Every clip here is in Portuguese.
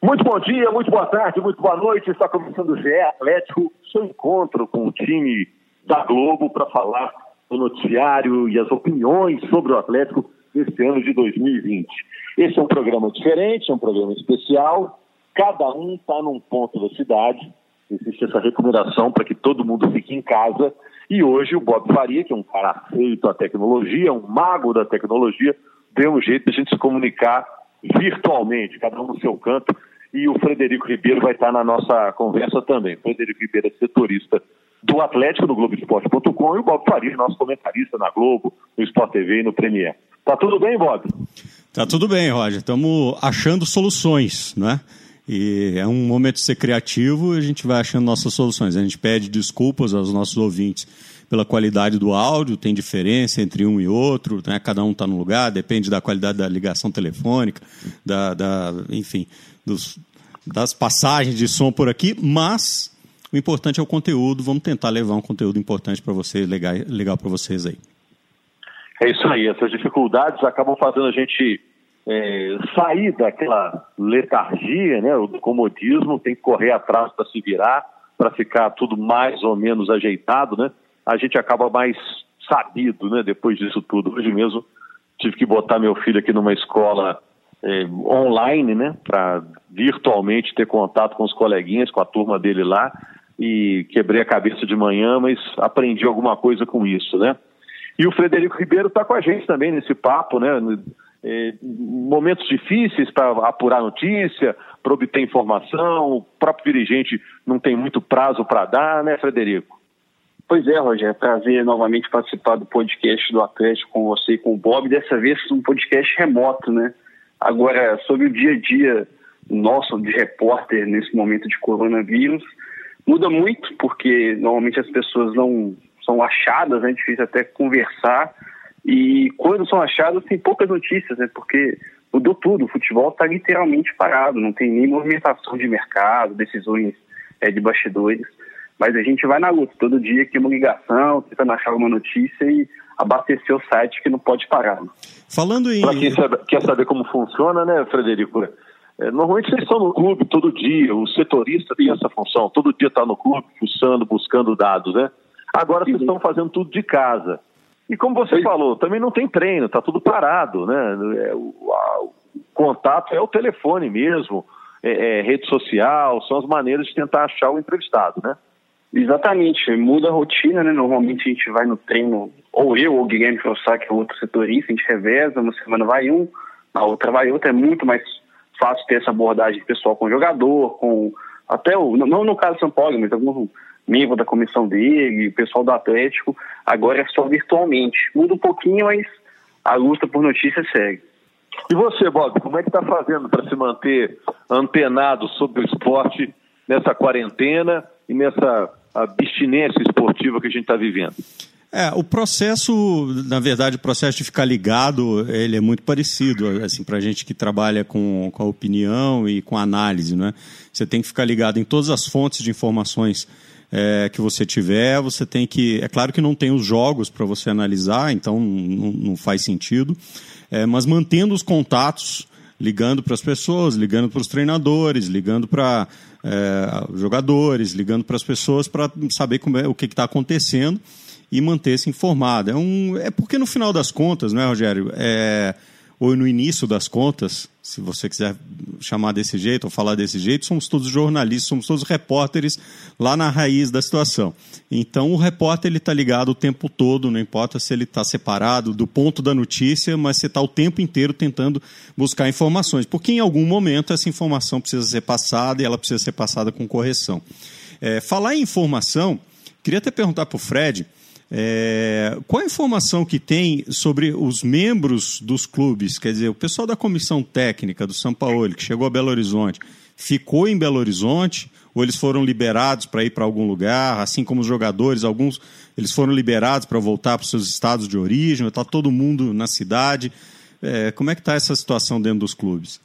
Muito bom dia, muito boa tarde, muito boa noite. Está começando o GE Atlético, seu encontro com o time da Globo para falar do noticiário e as opiniões sobre o Atlético nesse ano de 2020. Esse é um programa diferente, é um programa especial. Cada um está num ponto da cidade. Existe essa recomendação para que todo mundo fique em casa. E hoje o Bob Faria, que é um cara feito à tecnologia, um mago da tecnologia, deu um jeito de a gente se comunicar virtualmente, cada um no seu canto e o Frederico Ribeiro vai estar na nossa conversa também. Frederico Ribeiro é setorista do Atlético no Globoesporte.com e o Bob Faria, nosso comentarista na Globo, no Sport TV e no Premier. Tá tudo bem, Bob? Tá tudo bem, Roger. Estamos achando soluções, né? E é um momento de ser criativo e a gente vai achando nossas soluções. A gente pede desculpas aos nossos ouvintes pela qualidade do áudio, tem diferença entre um e outro, né? cada um está no lugar, depende da qualidade da ligação telefônica, da, da enfim, dos, das passagens de som por aqui, mas o importante é o conteúdo. Vamos tentar levar um conteúdo importante para vocês, legal, legal para vocês aí. É isso aí. Essas dificuldades acabam fazendo a gente é, sair daquela letargia, né, do comodismo, tem que correr atrás para se virar, para ficar tudo mais ou menos ajeitado, né? A gente acaba mais sabido, né, depois disso tudo. Hoje mesmo tive que botar meu filho aqui numa escola é, online, né, para virtualmente ter contato com os coleguinhas, com a turma dele lá, e quebrei a cabeça de manhã, mas aprendi alguma coisa com isso, né? E o Frederico Ribeiro está com a gente também nesse papo, né? É, momentos difíceis para apurar notícia, para obter informação, o próprio dirigente não tem muito prazo para dar, né, Frederico? Pois é, Roger, é prazer novamente participar do podcast do Atlético com você e com o Bob, dessa vez um podcast remoto, né? Agora, sobre o dia a dia nosso de repórter nesse momento de coronavírus, muda muito, porque normalmente as pessoas não são achadas, é difícil até conversar, e quando são achadas tem poucas notícias, né, porque mudou tudo, o futebol está literalmente parado, não tem nem movimentação de mercado, decisões é, de bastidores, mas a gente vai na luta, todo dia aqui uma ligação, tentando achar alguma notícia e abastecer o site que não pode parar. Né? Falando em. Para quem sabe, quer saber como funciona, né, Frederico? É, normalmente vocês estão no clube todo dia, o setorista tem essa função, todo dia está no clube, fuçando, buscando dados, né? Agora vocês estão fazendo tudo de casa. E como você falou, também não tem treino, está tudo parado, né? É, o, a, o, contato é o telefone mesmo, é, é, rede social, são as maneiras de tentar achar o entrevistado, né? Exatamente, muda a rotina, né? Normalmente a gente vai no treino, ou eu, ou o Guilherme Fossac, que é outro setorista, a gente reveza, uma semana vai um, na outra vai outra, é muito mais fácil ter essa abordagem pessoal com o jogador, com até o, não no caso do São Paulo, mas algum membro da comissão dele, o pessoal do Atlético, agora é só virtualmente. Muda um pouquinho, mas a luta por notícias segue. E você, Bob, como é que está fazendo para se manter antenado sobre o esporte nessa quarentena e nessa abstinência esportiva que a gente está vivendo? É, o processo, na verdade, o processo de ficar ligado, ele é muito parecido, assim, para gente que trabalha com, com a opinião e com a análise, né? Você tem que ficar ligado em todas as fontes de informações é, que você tiver, você tem que... É claro que não tem os jogos para você analisar, então não, não faz sentido, é, mas mantendo os contatos, ligando para as pessoas, ligando para os treinadores, ligando para é, jogadores, ligando para as pessoas para saber como é, o que está acontecendo e manter-se informado. É, um, é porque no final das contas, não é, Rogério? É, ou no início das contas, se você quiser chamar desse jeito ou falar desse jeito, somos todos jornalistas, somos todos repórteres lá na raiz da situação. Então o repórter ele está ligado o tempo todo, não importa se ele está separado do ponto da notícia, mas você está o tempo inteiro tentando buscar informações, porque em algum momento essa informação precisa ser passada e ela precisa ser passada com correção. É, falar em informação, queria até perguntar para o Fred é, qual a informação que tem sobre os membros dos clubes? Quer dizer, o pessoal da comissão técnica do São Paulo, que chegou a Belo Horizonte, ficou em Belo Horizonte ou eles foram liberados para ir para algum lugar, assim como os jogadores, alguns eles foram liberados para voltar para os seus estados de origem, está todo mundo na cidade. É, como é que está essa situação dentro dos clubes?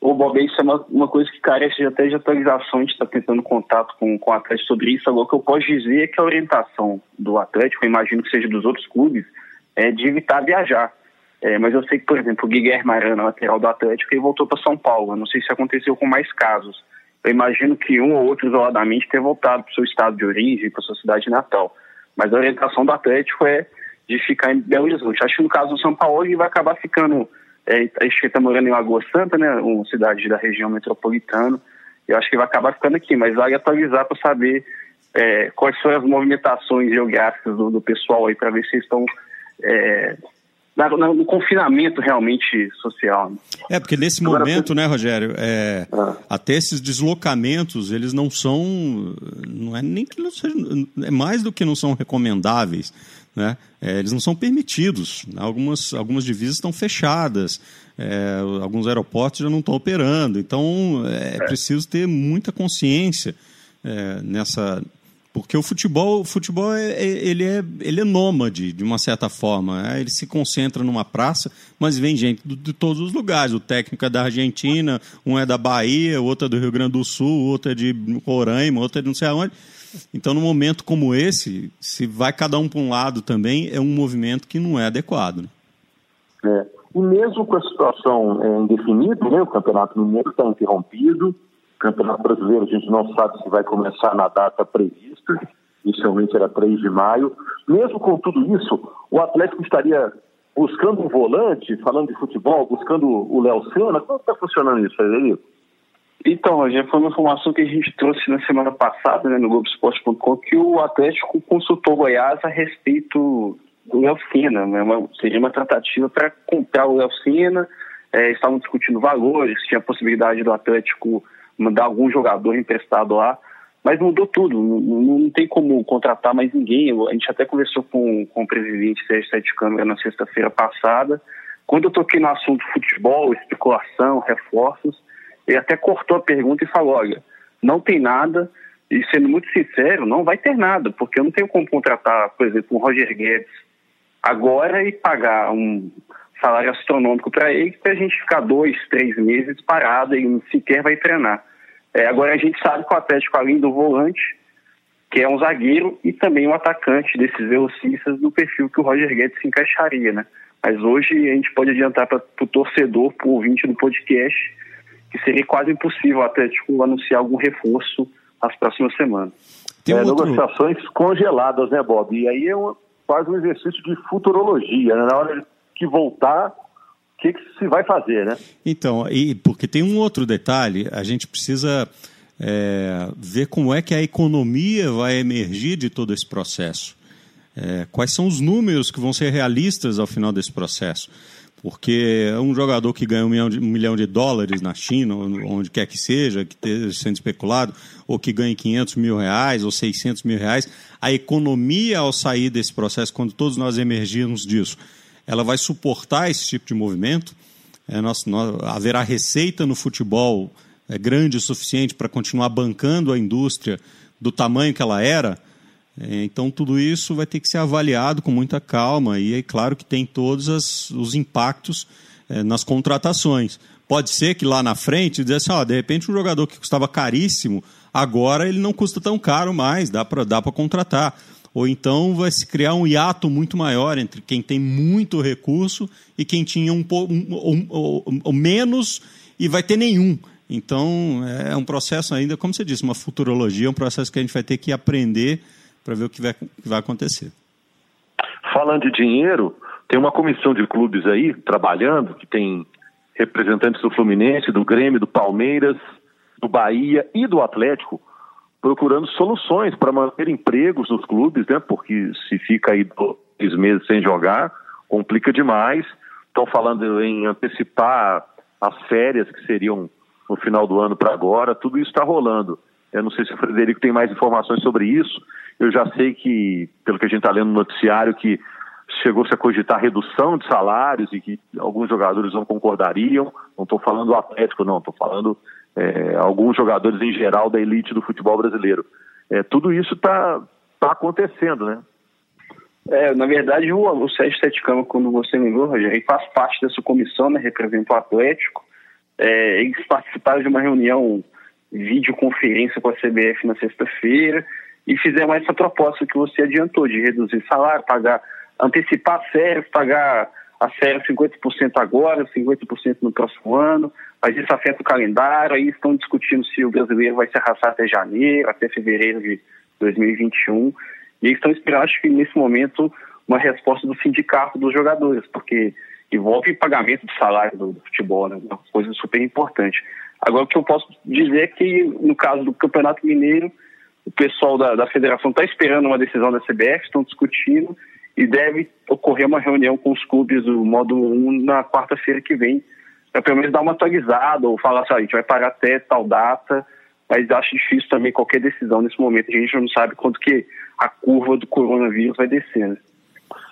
O Bob, isso é uma, uma coisa que carece até de atualização, a gente está tentando contato com, com o Atlético sobre isso. Agora, o que eu posso dizer é que a orientação do Atlético, imagino que seja dos outros clubes, é de evitar viajar. É, mas eu sei que, por exemplo, o Guilherme Arana, lateral do Atlético, ele voltou para São Paulo. Eu não sei se aconteceu com mais casos. Eu imagino que um ou outro isoladamente tenha voltado para o seu estado de origem, para sua cidade natal. Mas a orientação do Atlético é de ficar em Belo Horizonte. Acho que no caso do São Paulo ele vai acabar ficando, é, acho que ele está morando em Lagoa Santa, né, uma cidade da região metropolitana. Eu acho que vai acabar ficando aqui, mas vale atualizar para saber é, quais são as movimentações geográficas do, do pessoal aí, para ver se estão é, no confinamento realmente social. Né? É, porque nesse Agora, momento, né, Rogério, é, ah. até esses deslocamentos, eles não são, não é nem que não sejam, é mais do que não são recomendáveis, né? É, eles não são permitidos. Algumas, algumas divisas estão fechadas, é, alguns aeroportos já não estão operando. Então é, é, preciso ter muita consciência é, nessa. Porque o futebol, o futebol é, é, ele, é, ele é nômade, de uma certa forma. Né? Ele se concentra numa praça, mas vem gente de, de, todos os lugares. O técnico é da Argentina, um é da Bahia, outro é do Rio Grande do Sul, outro é de Roraima, outro é de não sei aonde. Então, num momento como esse, se vai cada um para um lado também, é um movimento que não é adequado. Né? É. E mesmo com a situação é, indefinida, né, o Campeonato Mineiro está interrompido, Campeonato Brasileiro a gente não sabe se vai começar na data prevista, inicialmente era 3 de maio. Mesmo com tudo isso, o Atlético estaria buscando um volante, falando de futebol, buscando o Léo Sena. Como está funcionando isso, Frederico? Então, já foi uma informação que a gente trouxe na semana passada, né, no Globoesporte.com, que o Atlético consultou Goiás a respeito do Léo Sena, né, uma, seria uma tratativa para comprar o Léo Sena, é, estavam discutindo valores, tinha a possibilidade do Atlético mandar algum jogador emprestado lá, mas mudou tudo, não, não tem como contratar mais ninguém, a gente até conversou com, com o presidente Sérgio Sete Câmara na sexta-feira passada, quando eu toquei no assunto futebol, especulação, reforços, ele até cortou a pergunta e falou: olha, não tem nada, e sendo muito sincero, não vai ter nada, porque eu não tenho como contratar, por exemplo, um Roger Guedes agora e pagar um salário astronômico para ele, para a gente ficar dois, três meses parado e sequer vai treinar. É, agora a gente sabe que o Atlético, além do volante, que é um zagueiro e também um atacante desses velocistas do perfil que o Roger Guedes se encaixaria, né? Mas hoje a gente pode adiantar para o torcedor, para o ouvinte do podcast, que seria quase impossível o Atlético anunciar algum reforço nas próximas semanas. Tem é, outro... Negociações congeladas, né, Bob? E aí é um, quase um exercício de futurologia. Né? Na hora que voltar, o que, que se vai fazer, né? Então, e porque tem um outro detalhe, a gente precisa é, ver como é que a economia vai emergir de todo esse processo. É, quais são os números que vão ser realistas ao final desse processo? Porque um jogador que ganha um milhão, de, um milhão de dólares na China, onde quer que seja, que esteja sendo especulado, ou que ganhe 500 mil reais ou 600 mil reais, a economia, ao sair desse processo, quando todos nós emergirmos disso, ela vai suportar esse tipo de movimento? É, nós, nós, haverá receita no futebol é, grande o suficiente para continuar bancando a indústria do tamanho que ela era? É, então, tudo isso vai ter que ser avaliado com muita calma e é claro que tem todos as, os impactos é, nas contratações. Pode ser que lá na frente, dizer assim, ó, de repente um jogador que custava caríssimo, agora ele não custa tão caro mais, dá para dá contratar. Ou então vai se criar um hiato muito maior entre quem tem muito recurso e quem tinha um, um, um, um menos e vai ter nenhum. Então, é um processo ainda, como você disse, uma futurologia, um processo que a gente vai ter que aprender para ver o que vai, que vai acontecer. Falando de dinheiro, tem uma comissão de clubes aí trabalhando, que tem representantes do Fluminense, do Grêmio, do Palmeiras, do Bahia e do Atlético, procurando soluções para manter empregos nos clubes, né? Porque se fica aí dois meses sem jogar, complica demais. Estão falando em antecipar as férias que seriam no final do ano para agora, tudo isso está rolando. Eu não sei se o Frederico tem mais informações sobre isso. Eu já sei que, pelo que a gente está lendo no noticiário, que chegou-se a cogitar redução de salários e que alguns jogadores não concordariam. Não estou falando do Atlético, não. Estou falando é, alguns jogadores em geral da elite do futebol brasileiro. É, tudo isso está tá acontecendo, né? É, na verdade, o, o Sérgio Seticama, quando você lembrou, Rogério, ele faz parte dessa comissão, né, representa o Atlético. É, eles participaram de uma reunião videoconferência com a CBF na sexta-feira e fizeram essa proposta que você adiantou de reduzir salário, pagar, antecipar férias, pagar a série 50% agora, 50% no próximo ano, mas isso afeta o calendário, aí estão discutindo se o brasileiro vai se arrastar até janeiro, até fevereiro de 2021, e estão esperando, acho que nesse momento, uma resposta do sindicato dos jogadores, porque envolve pagamento de salário do, do futebol, né? uma coisa super importante. Agora, o que eu posso dizer é que, no caso do Campeonato Mineiro, o pessoal da, da federação está esperando uma decisão da CBF, estão discutindo, e deve ocorrer uma reunião com os clubes do módulo 1 na quarta-feira que vem, para pelo menos dar uma atualizada, ou falar assim, ah, a gente vai parar até tal data, mas acho difícil também qualquer decisão nesse momento, a gente não sabe quanto que a curva do coronavírus vai descendo.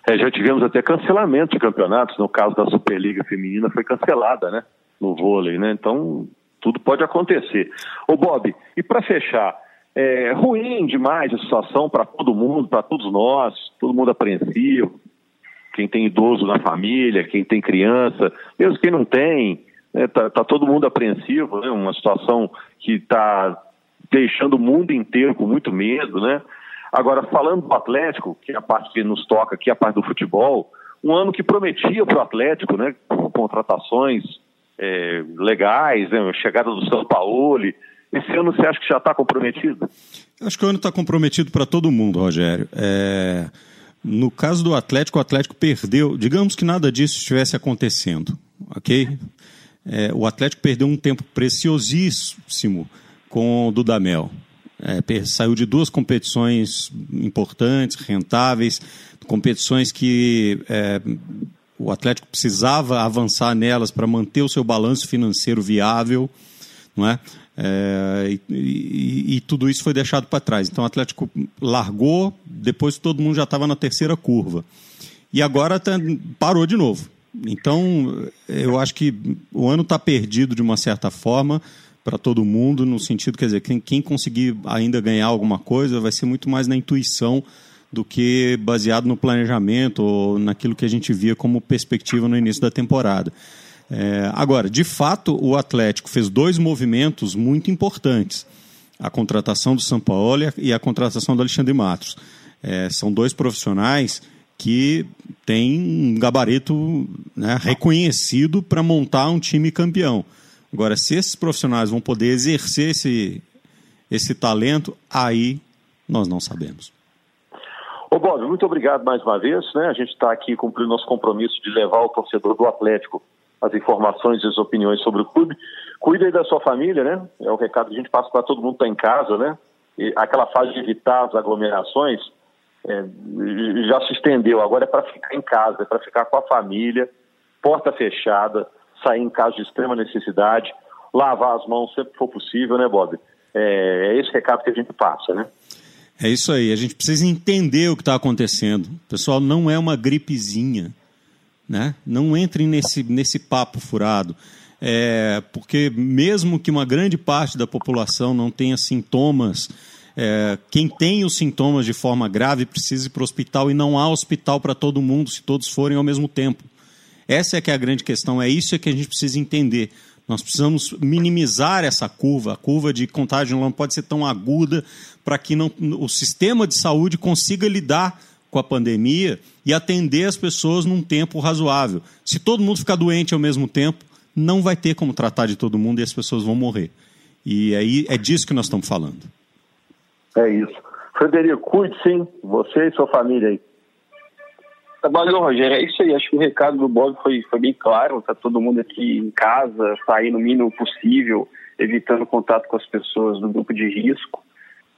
É, já tivemos até cancelamento de campeonatos, no caso da Superliga Feminina foi cancelada, né? No vôlei, né? Então, tudo pode acontecer. Ô Bob, e para fechar, é ruim demais a situação para todo mundo, para todos nós, todo mundo apreensivo, quem tem idoso na família, quem tem criança, mesmo quem não tem, está né? Tá, tá todo mundo apreensivo, né? Uma situação que está deixando o mundo inteiro com muito medo, né? Agora, falando do Atlético, que é a parte que nos toca aqui, a parte do futebol, um ano que prometia para o Atlético, né, contratações é, legais, né, chegada do São Paulo. Esse ano você acha que já está comprometido? Acho que o ano está comprometido para todo mundo, Rogério. É... No caso do Atlético, o Atlético perdeu. Digamos que nada disso estivesse acontecendo, ok? É, o Atlético perdeu um tempo preciosíssimo com o Dudamel. É, saiu de duas competições importantes, rentáveis, competições que é, o Atlético precisava avançar nelas para manter o seu balanço financeiro viável, não é? é e, e, e, tudo isso foi deixado para trás. Então o Atlético largou, depois todo mundo já estava na terceira curva. E agora tá, parou de novo. Então eu acho que o ano está perdido de uma certa forma para todo mundo, no sentido, quer dizer, quem, quem conseguir ainda ganhar alguma coisa vai ser muito mais na intuição do que baseado no planejamento ou naquilo que a gente via como perspectiva no início da temporada. É, agora, de fato, o Atlético fez dois movimentos muito importantes: a contratação do São Paulo e a contratação do Alexandre Matos. É, são dois profissionais que têm um gabarito né, reconhecido para montar um time campeão. Agora, se esses profissionais vão poder exercer esse, esse talento, aí nós não sabemos. Ô Bob, muito obrigado mais uma vez. Né? A gente está aqui cumprindo nosso compromisso de levar ao torcedor do Atlético as informações e as opiniões sobre o clube. Cuida aí da sua família, né? É o recado que a gente passa para todo mundo que está em casa, né? E aquela fase de evitar as aglomerações é, já se estendeu. Agora é para ficar em casa, é para ficar com a família, porta fechada, sair em caso de extrema necessidade, lavar as mãos sempre que for possível, né, Bob? É, é esse recado que a gente passa, né? É isso aí, a gente precisa entender o que está acontecendo. Pessoal, não é uma gripezinha, né? Não entrem nesse, nesse papo furado. É, porque mesmo que uma grande parte da população não tenha sintomas, é, quem tem os sintomas de forma grave precisa ir para o hospital e não há hospital para todo mundo se todos forem ao mesmo tempo. Essa é que é a grande questão, é isso que a gente precisa entender. Nós precisamos minimizar essa curva. A curva de contágio não pode ser tão aguda para que não, o sistema de saúde consiga lidar com a pandemia e atender as pessoas num tempo razoável. Se todo mundo ficar doente ao mesmo tempo, não vai ter como tratar de todo mundo e as pessoas vão morrer. E aí é disso que nós estamos falando. É isso. Frederico, cuide sim, você e sua família aí. Trabalhou, Rogério. É isso aí. Acho que o recado do Bob foi, foi bem claro. Tá todo mundo aqui em casa, sair no mínimo possível, evitando contato com as pessoas do grupo de risco.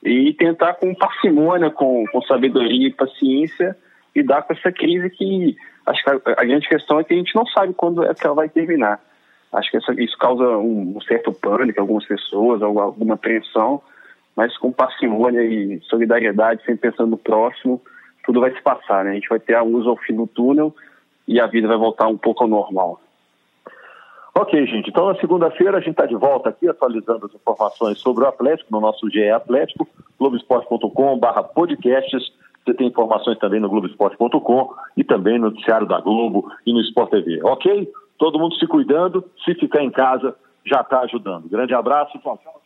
E tentar com parcimônia, com, com sabedoria e paciência, lidar com essa crise que acho que a, grande questão é que a gente não sabe quando é que ela vai terminar. Acho que essa, isso causa um, um certo pânico em algumas pessoas, alguma apreensão, mas com parcimônia e solidariedade, sempre pensando no próximo, tudo vai se passar, né? A gente vai ter a luz ao fim do túnel e a vida vai voltar um pouco ao normal. Ok, gente. Então, na segunda-feira, a gente está de volta aqui, atualizando as informações sobre o Atlético, no nosso GE Atlético, globesport.com.br podcasts. Você tem informações também no globesport.com e também no noticiário da Globo e no Sport TV. Ok? Todo mundo se cuidando, se ficar em casa, já está ajudando. Grande abraço, tchau, tchau.